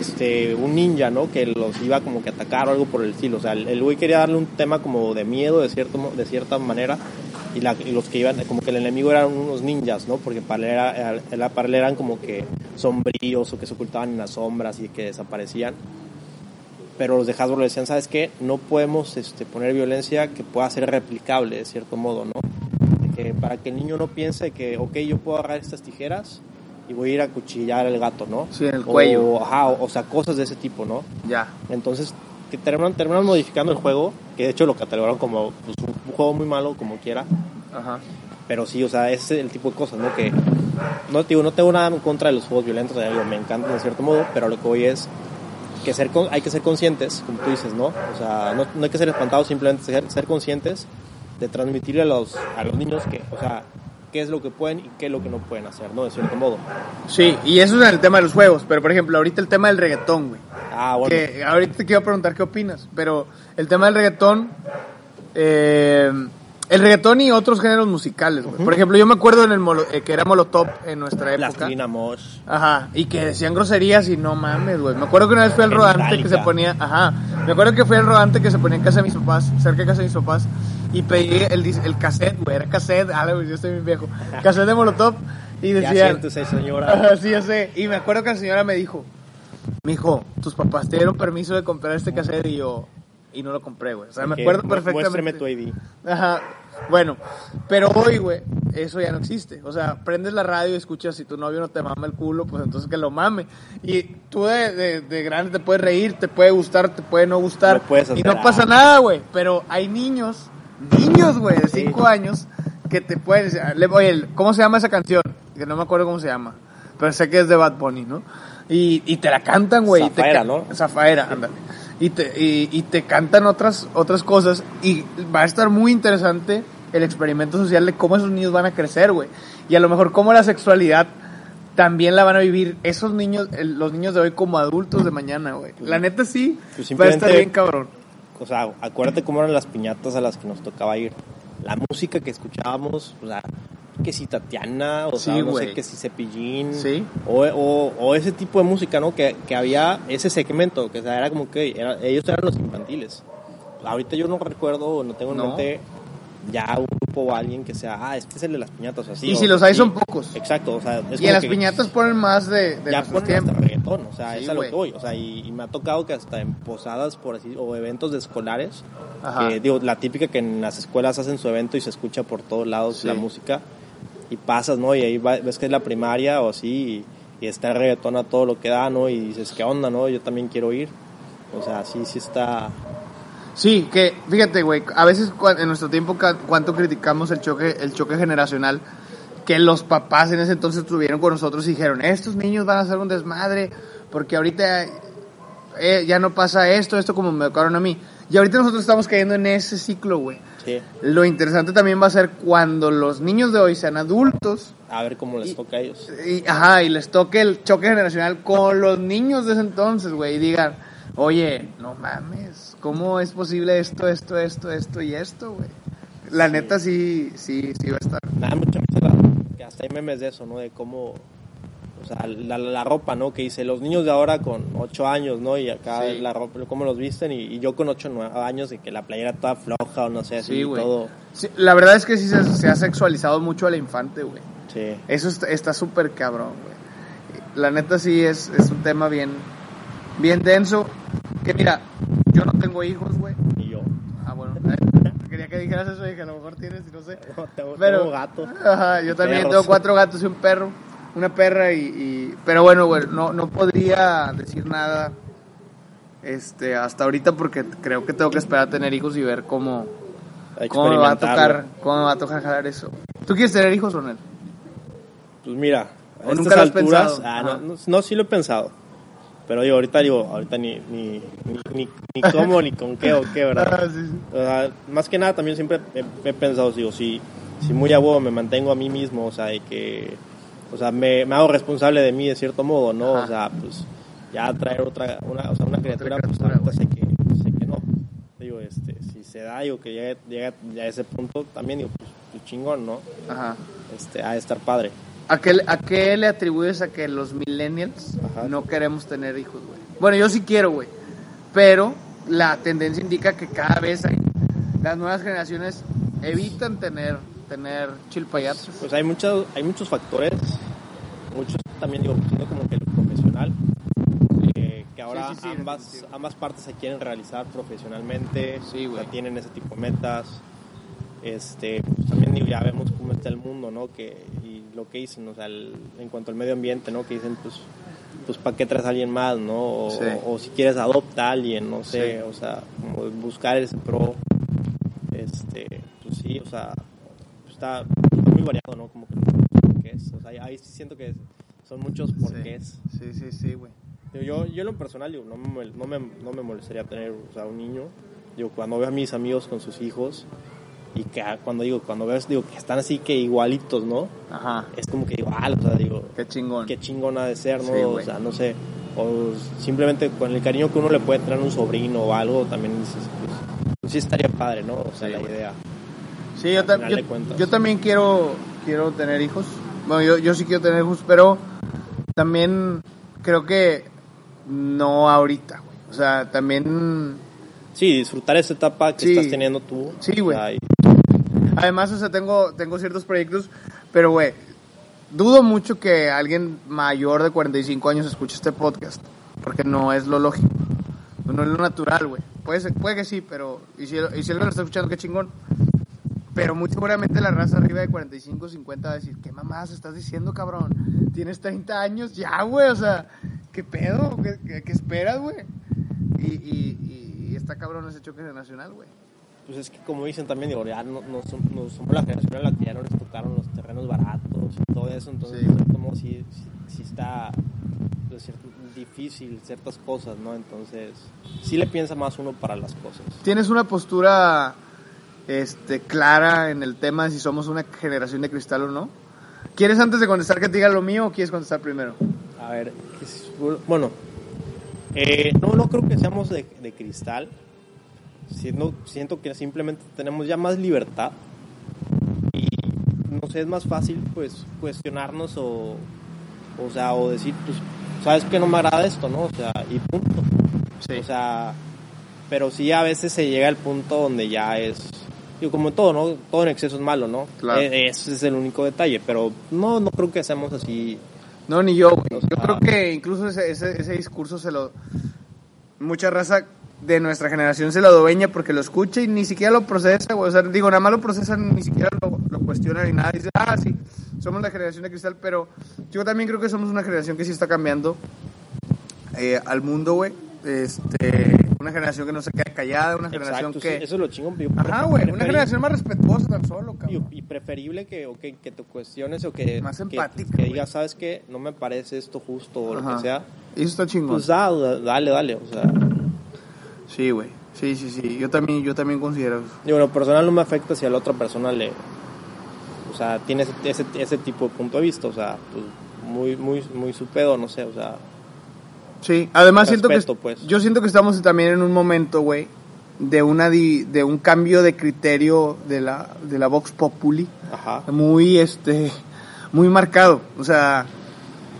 este, un ninja, ¿no? Que los iba como que a atacar o algo por el estilo. O sea, el el güey quería darle un tema como de miedo de, cierto, de cierta manera y, la- los que iban, como que el enemigo eran unos ninjas, ¿no? Porque para él, era, era- para él eran como que sombríos o que se ocultaban en las sombras y que desaparecían. Pero los de Hasbro le decían, ¿sabes qué? No podemos este, poner violencia que pueda ser replicable de cierto modo, ¿no? Que para que el niño no piense que, ok, yo puedo agarrar estas tijeras y voy a ir a cuchillar al gato, ¿no? Sí, en el O- cuello. ajá, o, o sea, cosas de ese tipo, ¿no? Ya. Entonces, que terminan, terminan modificando el juego, que de hecho lo catalogaron como pues, un, juego muy malo, como quiera. Ajá. Pero sí, o sea, ese es el tipo de cosas, ¿no? Que no, digo, no tengo nada en contra de los juegos violentos, o sea, digo, me encantan de cierto modo, pero lo que voy es que ser, con- hay que ser conscientes, como tú dices, ¿no? O sea, no, no hay que ser espantados, simplemente ser, ser conscientes de transmitirle a los, a los niños que, o sea, qué es lo que pueden y qué es lo que no pueden hacer, ¿no? De cierto modo. Sí, y eso es en el tema de los juegos, pero por ejemplo, ahorita el tema del reggaetón, güey. Ah, bueno. Que ahorita te quiero preguntar qué opinas, pero el tema del reggaetón, eh, el reggaetón y otros géneros musicales, güey. Por ejemplo, yo me acuerdo en el molo- eh, que era Molotov en nuestra época. Plastilina Mosh. Ajá, y que decían groserías y no mames, güey. Me acuerdo que una vez fui al rodante que se ponía, ajá, me acuerdo que fui al rodante que se ponía en casa de mis papás, cerca de casa de mis papás, y pedí el, el cassette, güey, era cassette, ah, güey, yo estoy bien viejo, cassette de Molotov, y Ya decían, siéntese, señora. Ajá, sí, ya sé. Y me acuerdo que la señora me dijo, mijo, tus papás te dieron permiso de comprar este cassette y yo, y no lo compré, güey. O sea, me acuerdo perfectamente. Muéstrame tu ID. Ajá. Bueno, pero hoy, güey, eso ya no existe. O sea, prendes la radio y escuchas si tu novio no te mama el culo, pues entonces que lo mame. Y tú de, de, de grande te puedes reír, te puede gustar, te puede no gustar. Y no pasa nada, güey. Pero hay niños, niños, güey, de Sí. 5 años, que te pueden... le- Oye, ¿cómo se llama esa canción? Que no me acuerdo cómo se llama. Pero sé que es de Bad Bunny, ¿no? Y, y te la cantan, güey. y te Zafaera, ¿no? Zafaera, ándale. Y te, y, y te cantan otras, otras cosas. Y va a estar muy interesante el experimento social de cómo esos niños van a crecer, güey. Y a lo mejor cómo la sexualidad también la van a vivir esos niños, los niños de hoy como adultos de mañana, güey. La neta sí, Pues va a estar bien cabrón. O sea, acuérdate cómo eran las piñatas a las que nos tocaba ir. La música que escuchábamos, o sea, que si Tatiana, o sea, Sí, no güey. sé, que si Cepillín. Sí. O, o, o ese tipo de música, ¿no? Que, que había ese segmento, que o sea, era como que era- ellos eran los infantiles. Ahorita yo no recuerdo, no tengo en No. mente ya un grupo o alguien que sea, ah, este es el de las piñatas, o así. Y si los hay sí. son pocos. Exacto, o sea, es y en las que piñatas ponen más de, de ya ponen hasta tiempos. reggaetón, o sea, Sí, es a lo que voy, o sea, y, y me ha tocado que hasta en posadas, por así, o eventos de escolares, Ajá. que digo, la típica que en las escuelas hacen su evento y se escucha por todos lados Sí. la música, y pasas, ¿no? Y ahí ves que es la primaria o así, y, y está el reggaetón a todo lo que da, ¿no? Y dices, ¿qué onda, no? Yo también quiero ir. O sea, sí, sí está... Sí, que fíjate, güey, a veces en nuestro tiempo cuánto criticamos el choque, el choque generacional que los papás en ese entonces estuvieron con nosotros y dijeron, estos niños van a hacer un desmadre porque ahorita eh, ya no pasa esto, esto como me educaron a mí. Y ahorita nosotros estamos cayendo en ese ciclo, güey. Sí, Lo interesante también va a ser cuando los niños de hoy sean adultos a ver cómo les Y- toca a ellos. y, ajá, y les toque el choque generacional con los niños de ese entonces, güey, y digan, oye, no mames, ¿cómo es posible esto, esto, esto, esto y esto, güey? La Sí. neta sí, sí, sí va a estar. Nada, hasta hay memes de eso, ¿no? De cómo, o sea, la, la ropa, ¿no? Que dice, los niños de ahora con 8 años, ¿no? Y acá Sí. la ropa, cómo los visten, y, y yo con 8 años y que la playera toda floja o no sé, así, Sí, güey. todo. Sí, la verdad es que sí se, se ha sexualizado mucho al infante, güey. Sí. Eso está- súper cabrón, güey. La neta sí es, es un tema bien, bien denso. Que mira, yo no tengo hijos, güey. Y yo. Ah, bueno. quería que dijeras eso, dije, a lo mejor tienes y no sé. No, tengo, Pero, tengo gato. Ajá, yo también perros. tengo cuatro gatos y un perro, una perra y, y- pero bueno, güey, no, no podría decir nada este hasta ahorita porque creo que tengo que esperar a tener hijos y ver cómo, cómo me va a tocar, cómo me va a tocar jalar eso. ¿Tú quieres tener hijos, Ronel? Pues mira, ¿O a nunca estas lo has alturas, pensado? ah, no, no, no, sí lo he pensado. Pero digo, ahorita digo, ahorita ni, ni, ni, ni, ni cómo, ni con qué o qué, ¿verdad? Ah, sí, sí. O sea, más que nada también siempre he, he pensado, digo, si, si muy a huevo me mantengo a mí mismo, o sea, de que, o sea, me, me hago responsable de mí de cierto modo, ¿no? Ajá. O sea, pues ya traer otra, una, o sea, una criatura, pues ahorita sé que, sé que no. Digo, este, si se da, digo, que llegue, llegue ya a ese punto, también digo, pues, pues chingón, ¿no? Ajá. Este, ha de estar padre. ¿A qué, ¿A qué le atribuyes a que los millennials Ajá. no queremos tener hijos, güey? Bueno, yo sí quiero, güey. Pero la tendencia indica que cada vez hay, las nuevas generaciones evitan tener, tener chilpayazos. Pues hay muchos, hay muchos factores, muchos también digo, siendo como que lo profesional, eh, que ahora Sí, sí, sí, ambas, ambas partes se quieren realizar profesionalmente, Sí, o sea, tienen ese tipo de metas, este, pues también digo, ya vemos cómo está el mundo, ¿no? Que, y lo que dicen, o sea, el- en cuanto al medio ambiente, ¿no? Que dicen, pues, pues ¿para qué traes a alguien más, no? O, Sí. o si quieres adopta a alguien, no sé, o sea, como buscar ese pro, este, pues sí, o sea, pues está, está muy variado, ¿no? Como que porqués, o sea, ahí sí siento que son muchos porqués. Sí, sí, sí, güey. Digo, Yo, yo en lo personal, digo, no, me, no, me, no me molestaría tener o sea, un niño. Digo, cuando veo a mis amigos con sus hijos y que ah, cuando digo, cuando veo, digo, que están así que igualitos, ¿no? Ajá. Es como que igual, o sea, digo, Qué chingón. qué chingona de ser, ¿no? Sí, o sea, no sé. O simplemente con el cariño que uno le puede traer a un sobrino o algo, también dices, pues, pues sí estaría padre, ¿no? O sea, Sí, la idea. Sí, yo, final yo, yo también quiero, quiero tener hijos. Bueno, yo, yo sí quiero tener hijos, pero también creo que no ahorita, güey. O sea, también... Sí, disfrutar esa etapa que Sí. estás teniendo tú. Sí, güey. Además, o sea, tengo, tengo ciertos proyectos, pero, güey, dudo mucho que alguien mayor de 45 años escuche este podcast, porque no es lo lógico, no es lo natural, güey. Puede, ser- puede que sí, pero, y si, y si alguien lo está escuchando, qué chingón. Pero muy seguramente la raza arriba de 45, 50 va a decir, ¿qué mamás estás diciendo, cabrón? Tienes 30 años, ya, güey, o sea, ¿qué pedo? ¿Qué, qué- qué esperas, güey? Y, y, y está cabrón ese choque nacional, güey. Pues es que como dicen también, digo, ya no, no som- no somos la generación a la que ya no les tocaron los terrenos baratos y todo eso, entonces Sí. como si, si, si está, pues, cier- difícil ciertas cosas, ¿no? Entonces, sí le piensa más uno para las cosas. ¿Tienes una postura este, clara en el tema de si somos una generación de cristal o no? ¿Quieres antes de contestar que te diga lo mío o quieres contestar primero? A ver, ¿qué es- bueno, eh, no, no creo que seamos de, de cristal. Siento, siento que simplemente tenemos ya más libertad y no sé, es más fácil pues cuestionarnos o, o sea, o decir, pues, sabes que no me agrada esto, ¿no? O sea, y punto. O sea, pero sí a veces se llega al punto donde ya es, digo, como todo, ¿no? Todo en exceso es malo, ¿no? Claro. E- ese es el único detalle, pero no, no creo que seamos así. No, ni yo, güey. O Yo creo que incluso ese, ese, ese discurso se lo... Mucha raza de nuestra generación se lo adueña porque lo escucha y ni siquiera lo procesa, güey. O sea, digo, nada más lo procesan, ni siquiera lo, lo cuestionan ni nada. Dice, ah, sí, somos la generación de cristal, pero yo también creo que somos una generación que sí está cambiando eh, al mundo, güey. Este, una generación que no se queda callada, una generación que... sí, eso es lo chingón. Ajá, güey, una generación más respetuosa tan solo, y, cabrón. y preferible que, o que, que te cuestiones o que, Más que- empática, que, güey. digas, ¿sabes qué? No me parece esto justo o lo que sea. Eso está chingón. Pues da- dale, dale. O sea, Sí, güey. Sí, sí, sí. Yo también, yo también considero eso. digo, lo personal no me afecta si a la otra persona le. O sea, tiene ese, ese, ese tipo de punto de vista. O sea, pues, muy, muy, muy su pedo, no sé. O sea, Sí, además siento que pues. yo siento que estamos también en un momento, güey, de una di- de un cambio de criterio de la de la Vox Populi ajá. muy este muy marcado, o sea,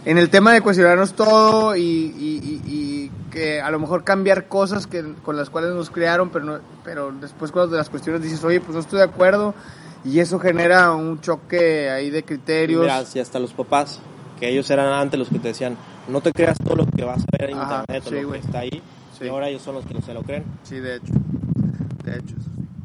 en el tema de cuestionarnos todo y, y- y- y que a lo mejor cambiar cosas que con las cuales nos crearon, pero no, pero después cuando las cuestiones dices, "Oye, pues no estoy de acuerdo." Y eso genera un choque ahí de criterios. Mira, si hasta los papás, que ellos eran antes los que te decían, no te creas todo lo que vas a ver en Ajá, internet o sí, lo que está ahí. Sí. Y ahora ellos son los que no se lo creen. Sí, de hecho. De hecho.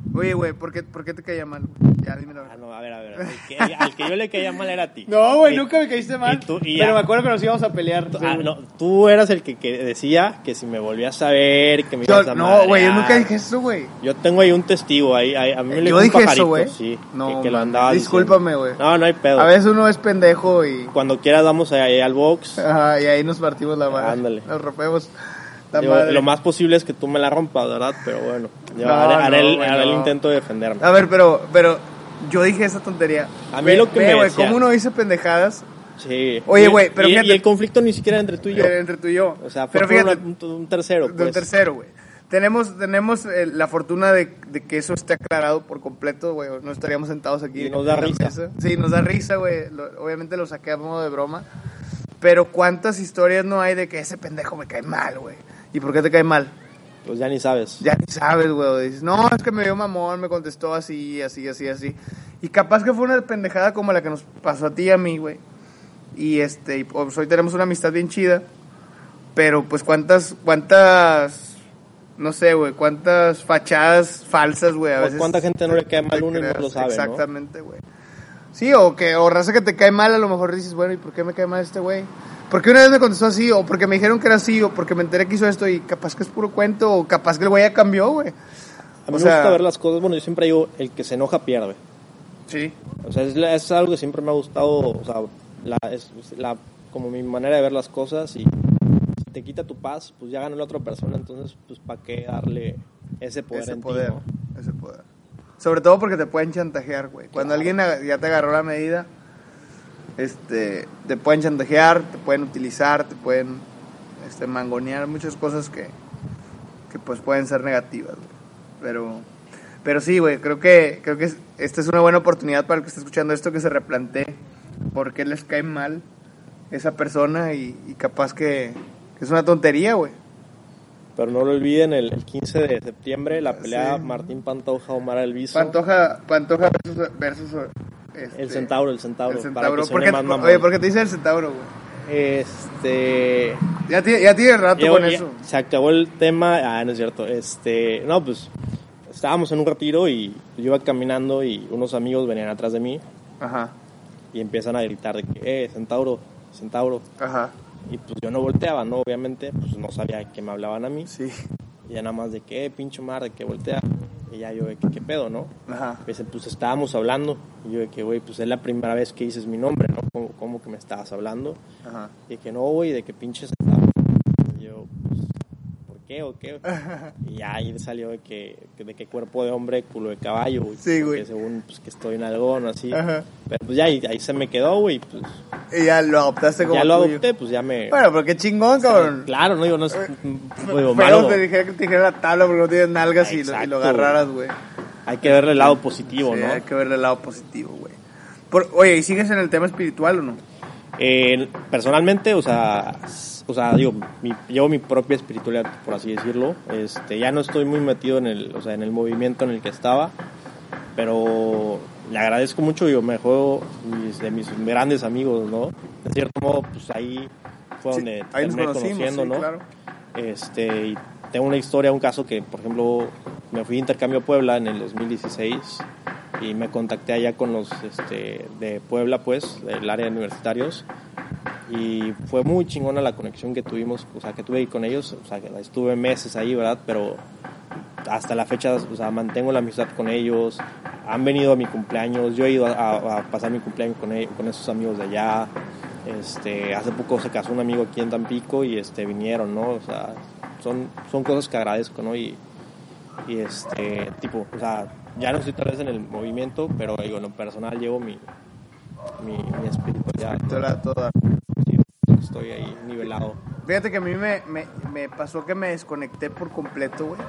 Eso. Oye, güey, ¿por qué, ¿por qué te caía mal? güey? Ya, dime la Ah, verdad. no, a ver, a ver. Al que, al que yo le caía mal era a ti. No, güey, nunca me caíste mal. y tú- y pero me acuerdo que nos íbamos a pelear. Ah, no, tú eras el que, que decía que si me volvías a ver, que me Yo- ibas a no, güey, yo nunca dije eso, güey. Yo tengo ahí un testigo, ahí, ahí- a mí me Yo le un dije eso, pajarito, güey. sí, No, que, que lo andaba Discúlpame, güey. No, no hay pedo. A veces uno es pendejo y. Cuando quieras vamos ahí al box. Ajá, y ahí nos partimos la madre. Ándale. Nos rompemos Digo, lo más posible es que tú me la rompas, ¿verdad? Pero bueno, yo No, haré, haré no, el, haré intento de defenderme. A ver, pero, pero yo dije esa tontería. A mí Ve- lo que ve, me güey, como uno dice pendejadas Sí. Oye, güey, pero y, fíjate- y el conflicto ni siquiera era entre tú y yo. entre tú y yo. O sea, fue pero por fíjate, una- un, un tercero, de pues. un tercero, güey. Tenemos, tenemos eh, la fortuna de, de que eso esté aclarado por completo, güey. No estaríamos sentados aquí. Y nos da risa. mesa. Sí, nos da risa, güey. Obviamente lo saqué a modo de broma. Pero ¿cuántas historias no hay de que ese pendejo me cae mal, güey? ¿Y por qué te cae mal? Pues ya ni sabes. Ya ni sabes, güey. Dices, no, es que me vio mamón, me contestó así, así, así, así. Y capaz que fue una pendejada como la que nos pasó a ti y a mí, güey. Y este, y, pues, hoy tenemos una amistad bien chida. Pero pues cuántas, cuántas, no sé, güey, cuántas fachadas falsas, güey. A veces cuánta gente no le cae mal uno y no lo sabe. Exactamente, güey. Sí, o que, o raza que te cae mal, a lo mejor dices, bueno, ¿y por qué me cae mal este güey? Porque una vez me contestó así, o porque me dijeron que era así, o porque me enteré que hizo esto, y capaz que es puro cuento, o capaz que el güey ya cambió, güey. A mí O me sea- gusta ver las cosas. Bueno, yo siempre digo, el que se enoja pierde. Sí. O sea, es, es algo que siempre me ha gustado, o sea, la, es la, como mi manera de ver las cosas y si te quita tu paz, pues ya ganó la otra persona, entonces, pues, ¿para qué darle ese poder ese en poder, ti, no? ese poder. Sobre todo porque te pueden chantajear, güey. Cuando alguien ag- ya te agarró la medida, este, te pueden chantajear, te pueden utilizar, te pueden este, mangonear, muchas cosas que, que pues pueden ser negativas. Pero, pero sí, güey, creo que, creo que es- esta es una buena oportunidad para el que esté escuchando esto que se replantee por qué les cae mal esa persona y, y capaz que, que es una tontería, güey. Pero no lo olviden, el, el 15 de septiembre, la pelea Sí. Martín Pantoja, Omar Alviso. Pantoja, Pantoja versus, versus, este, El centauro, el centauro. El para que ¿Por qué, más mamón. oye, ¿por qué te dice el centauro, güey? Este... Ya tiene, ya tiene rato Yo- con ya- eso. Se acabó el tema. Ah, no es cierto. Este, no, pues estábamos en un retiro y yo iba caminando y unos amigos venían atrás de mí Ajá, y empiezan a gritar de que, eh, centauro, centauro. ajá, Y pues yo no volteaba, ¿no? Obviamente, pues no sabía que me hablaban a mí. sí, Y ya nada más de que, eh, pincho mar, de que voltea. Y ya yo de que, ¿qué pedo, no? ajá. Me dicen, pues estábamos hablando. Y yo de que, güey, pues es la primera vez que dices mi nombre, ¿no? ¿cómo, cómo que me estabas hablando? Ajá. Y que no, güey, de que pinches. Y yo, pues, ¿por qué o qué? Y ya ahí salió de que, de que cuerpo de hombre, culo de caballo, güey. Sí, güey. Que según, pues, que estoy en algodón, así. Ajá. Pero pues ya ahí, ahí se me quedó, güey, pues. Y ya lo adoptaste como Ya lo tuyo. adopté, pues ya me. Bueno, pero qué chingón, cabrón. Claro, no digo, no es. Pero digo, malo. te dijera que te dijera la tabla porque no tienes nalgas y lo, y lo agarraras, güey. Hay que verle el lado positivo, Sí, ¿no? hay que verle el lado positivo, güey. Por- Oye, ¿y sigues en el tema espiritual o no? Eh, personalmente, o sea, o sea, digo, mi- llevo mi propia espiritualidad, por así decirlo. Este, ya no estoy muy metido en el, o sea, en el movimiento en el que estaba, pero le agradezco mucho, yo me juego mis, de mis grandes amigos, ¿no? De cierto modo, pues ahí fue Sí, donde ahí terminé conociendo, sí, ¿no? claro. Este, y tengo una historia, un caso que, por ejemplo, me fui de intercambio a Puebla en el 2016 y me contacté allá con los este, de Puebla, pues, del área de universitarios. Y fue muy chingona la conexión que tuvimos, o sea, que tuve ahí con ellos. O sea, que estuve meses ahí, ¿verdad? Pero hasta la fecha, o sea, mantengo la amistad con ellos. Han venido a mi cumpleaños, yo he ido a, a- a pasar mi cumpleaños con, ellos, con esos amigos de allá. Este, hace poco se casó un amigo aquí en Tampico y este, vinieron, ¿no? O sea, son, son cosas que agradezco, ¿no? Y, y este, tipo, o sea, ya no estoy tal vez en el movimiento, pero digo, en lo personal llevo mi, mi, mi espiritualidad. Toda- toda. Sí, estoy ahí nivelado. Fíjate que a mí me, me, me pasó que me desconecté por completo, güey.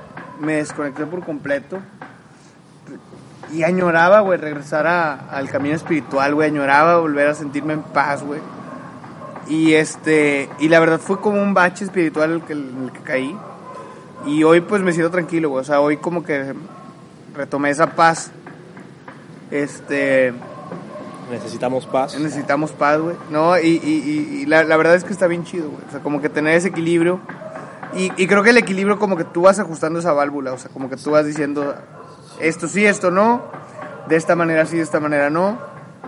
Me desconecté por completo. Y añoraba, güey, regresar a- al camino espiritual, güey. Añoraba volver a sentirme en paz, güey. Y este, y la verdad fue como un bache espiritual el que, en el que caí. Y hoy pues me siento tranquilo, güey. O sea, hoy como que retomé esa paz. Este, Necesitamos paz. necesitamos paz, güey. No, y, y, y- y la, la verdad es que está bien chido, güey. O sea, como que tener ese equilibrio. Y, y creo que el equilibrio como que tú vas ajustando esa válvula. O sea, como que tú vas diciendo, esto sí, esto no. De esta manera sí, de esta manera no.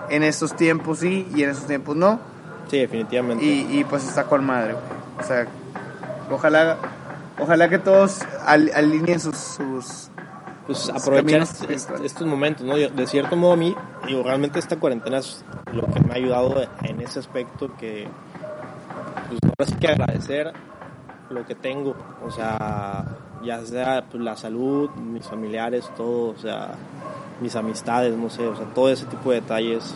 En estos tiempos sí y en estos tiempos no. Sí, definitivamente. Y, y pues está con madre. O sea, ojalá, ojalá que todos al- alineen sus, sus, pues aprovechar caminos est- est- espirituales. estos momentos, ¿no? Yo- De cierto modo a mí, digo, realmente esta cuarentena es lo que me ha ayudado en ese aspecto que, pues ahora sí que agradecer lo que tengo, o sea, ya sea pues, la salud, mis familiares, todo, o sea, mis amistades, no sé, o sea, todo ese tipo de detalles,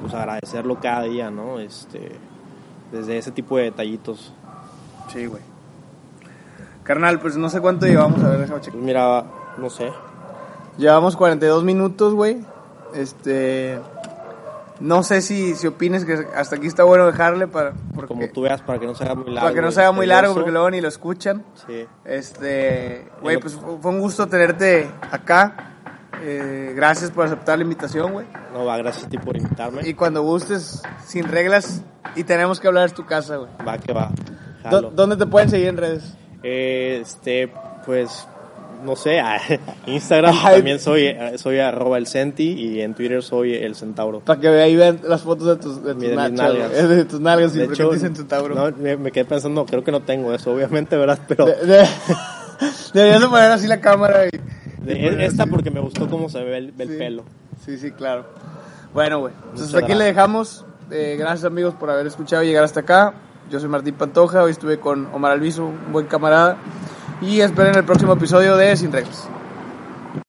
pues agradecerlo cada día, ¿no? Este, desde ese tipo de detallitos. Sí, güey. Carnal, pues no sé cuánto llevamos, a ver, déjame checar. Pues mira, no sé, Llevamos 42 minutos, güey. Este. No sé si, si opines que hasta aquí está bueno dejarle para. Porque, como tú veas, para que no se haga muy largo. para que no y sea muy largo, porque luego ni lo escuchan. Sí. Este. Güey, pues fue un gusto tenerte acá. Eh, gracias por aceptar la invitación, güey. No, va, gracias a ti por invitarme. Y cuando gustes, sin reglas, y tenemos que hablar, es tu casa, güey. Va que va. ¿Dó- Jalo. ¿Dónde te pueden seguir en redes? Eh, este, pues, no sé, a Instagram Ay. también soy, eh, soy arroba el centi y en Twitter soy el centauro. Para que ahí vean las fotos de tus, de tus, De nachos, nalgas. güey. De tus nalgas y De qué hecho, dicen centauro. no, me, me quedé pensando, creo que no tengo eso, obviamente, ¿verdad? Pero De- de- Deberías de poner así la cámara y... y esta así. porque me gustó cómo se ve el, el Sí. pelo. Sí, sí, claro. Bueno, güey. Entonces Muchas aquí le dejamos. Eh, gracias amigos por haber escuchado y llegar hasta acá. Yo soy Martín Pantoja, hoy estuve con Omar Alviso, un buen camarada. Y esperen el próximo episodio de Sin Reglas.